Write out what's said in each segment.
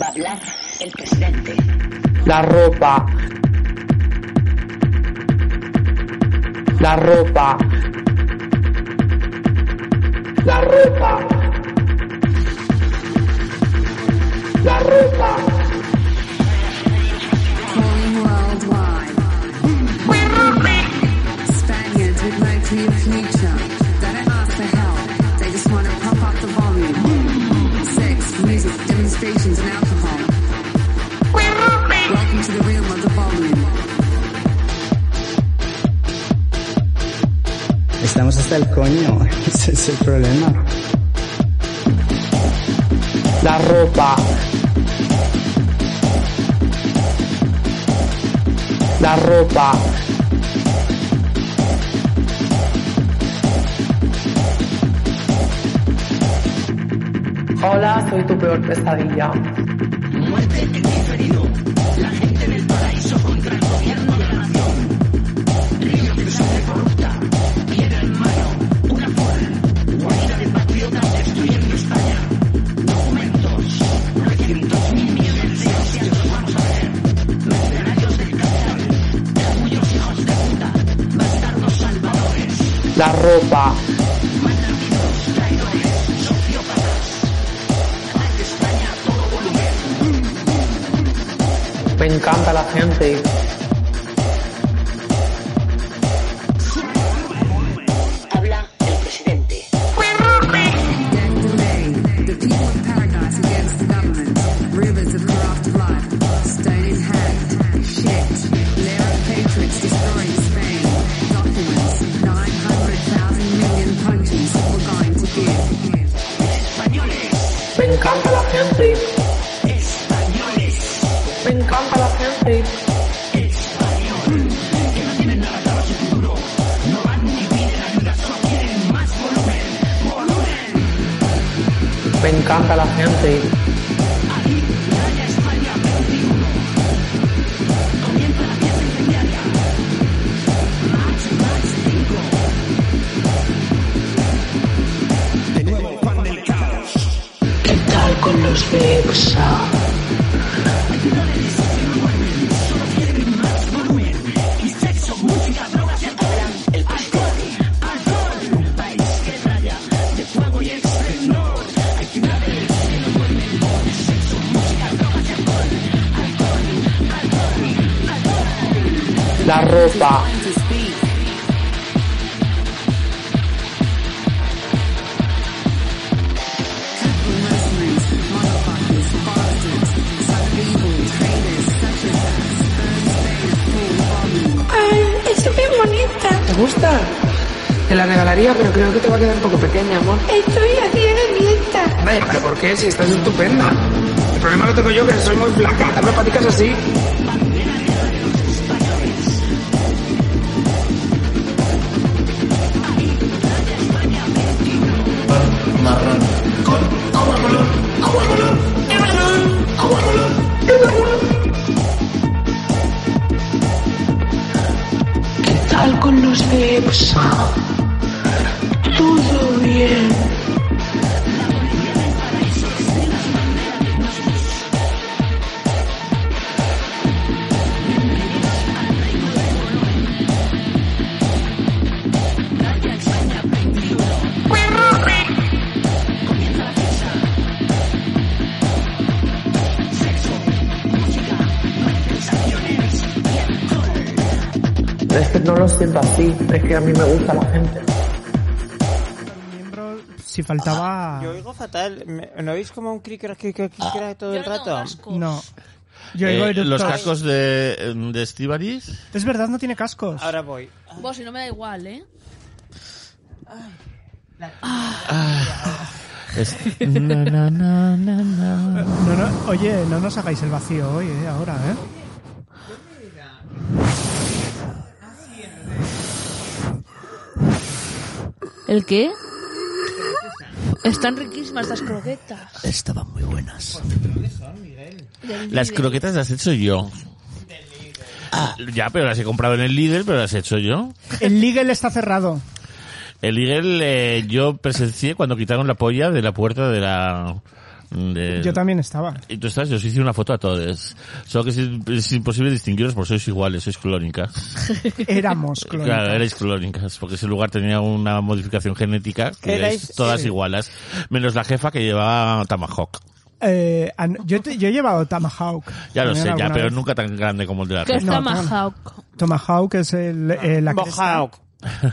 Va a hablar el presidente. La ropa. La ropa. La ropa. La ropa. Estamos hasta el coño, ese es el problema. La ropa. La ropa. Hola, soy tu peor pesadilla. Volumen. Me encanta la gente. Encanta la gente. españoles, Me encanta la gente. español. Que no tienen nada claro su futuro. No van ni piden ayuda, solo quieren más volumen. Volumen. Me encanta la gente. Alcohol, alcohol. La ropa. Gusta? Te la regalaría, pero creo que te va a quedar un poco pequeña, amor. Estoy haciendo dieta. Hombre, ¿pero por qué? Si estás estupenda. El problema lo tengo yo, que soy muy flaca. Dame paticas así. Tal con los? Todo no lo siento así, es que a mí me gusta la gente. miembro si faltaba... Yo oigo fatal. ¿Me- ¿No oís como un cricker, cricker, cricker todo el rato? No. Yo Eh, oigo los cascos de, de. Es verdad, no tiene cascos. Ahora voy. Vos, si no me da igual, ¿eh? Es- na, na, na, na, na. No, no, oye, no nos hagáis el vacío hoy, ¿eh? Ahora, ¿eh? ¿El qué? Están riquísimas las croquetas. Estaban muy buenas. Del Las Lidl. croquetas las he hecho yo. Ah, ya, pero las he comprado en el Lidl, pero las he hecho yo. El Ligel está cerrado. El Lidl eh, yo presencié cuando quitaron la polla de la puerta de la... de- Yo también estaba. Y tú estás, yo os hice una foto a todos. Solo que es, es imposible distinguiros porque sois iguales, sois clónicas. Éramos clónicas. Claro, erais clónicas, porque ese lugar tenía una modificación genética que erais todas sí. igualas, menos la jefa que llevaba Tomahawk. Eh, yo, te- yo he llevado Tomahawk. Ya lo sé, ya, pero vez. nunca tan grande como el de la ¿Qué es jefa. Tomahawk? Tomahawk es el, eh, la. Mohawk.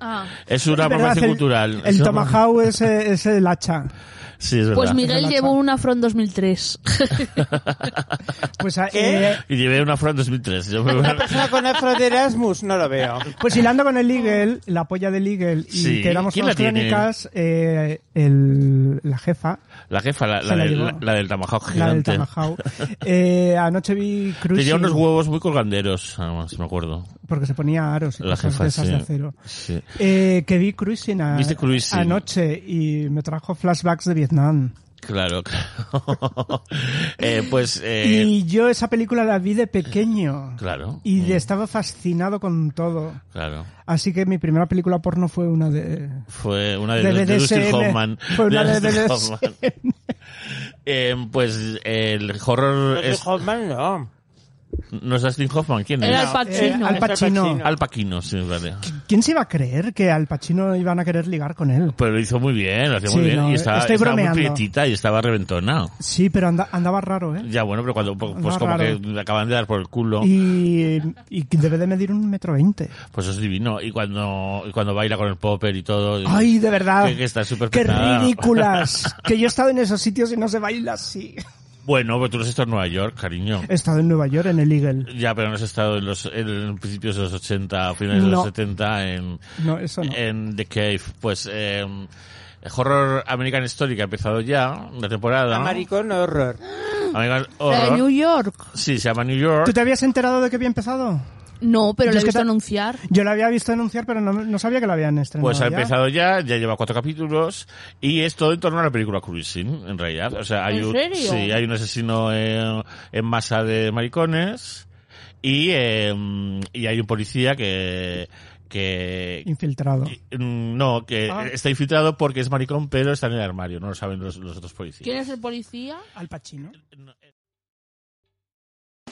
Ah. Es una verdad, apropiación el- cultural. El una- Tomahawk es, eh, es el hacha. Sí, es verdad. Pues Miguel llevó un Afron 2003. Pues, eh, ¿Qué? Y llevé una Fran 2003. Yo me- Una persona con afro de Erasmus, no lo veo. pues hilando con el Eagle, la polla del Eagle, y Sí, que éramos ¿quién unas la tiene? crónicas, eh, el, la jefa, La jefa, la, Se la la del, llevó. la, la del Tomahawk la del gigante. Tomahawk, eh, anoche vi Cruising, Tenía unos huevos muy colganderos, además, me acuerdo. porque se ponía aros y La cosas jefa, de esas sí. de acero. Sí. Eh, que vi Cruising, a- ¿Viste Cruising? anoche y me trajo flashbacks de Vietnam. Claro, claro. eh, pues, eh, Y yo esa película la vi de pequeño. claro. Y Mm, estaba fascinado con todo. Claro. Así que mi primera película porno fue una de... Fue una de, De de. Hoffman. Fue una de Dustin BDSM. Hoffman. Eh, pues el horror es... Hoffman no. ¿No es Dustin Hoffman? ¿Quién es? Era Al Eh, Pacino. Al Pacino. Al Pacino, sí, vale. ¿Quién se iba a creer que al Pacino iban a querer ligar con él? Pero lo hizo muy bien, lo hacía Sí, muy bien. no, y estaba, estoy estaba muy prietita y estaba reventona. Sí, pero anda- andaba raro, ¿eh? Ya, bueno, pero cuando, pues Andaba como raro. que le acaban de dar por el culo, Y, y debe de medir un metro veinte. pues es divino. Y cuando, y cuando baila con el popper y todo. Ay, de verdad. Que, que está súper ¡Qué petada. ridículas! que yo he estado en esos sitios y no se baila así. Bueno, pero tú no has estado en Nueva York, cariño. He estado en Nueva York, en el Eagle. Ya, pero no has estado en los en principios de los 80, finales de No. los 70 en, No, eso no. en The Cave. Pues, eh, Horror American Story que ha empezado ya, la temporada. American Horror. American de Horror. New York. Sí, se llama New York. ¿Tú te habías enterado de que había empezado? No, pero lo es he que visto anunciar. Yo lo había visto anunciar, pero no, no sabía que lo habían estrenado. Pues ha ya. empezado ya, ya lleva cuatro capítulos y es todo en torno a la película Cruising, en realidad. O sea, hay ¿En un, serio? sí, hay un asesino en masa de maricones y, eh, y hay un policía que que Infiltrado. mm, no, que Ah. está infiltrado porque es maricón, pero está en el armario, no lo saben los, los otros policías. ¿Quién es el policía? Al Pacino.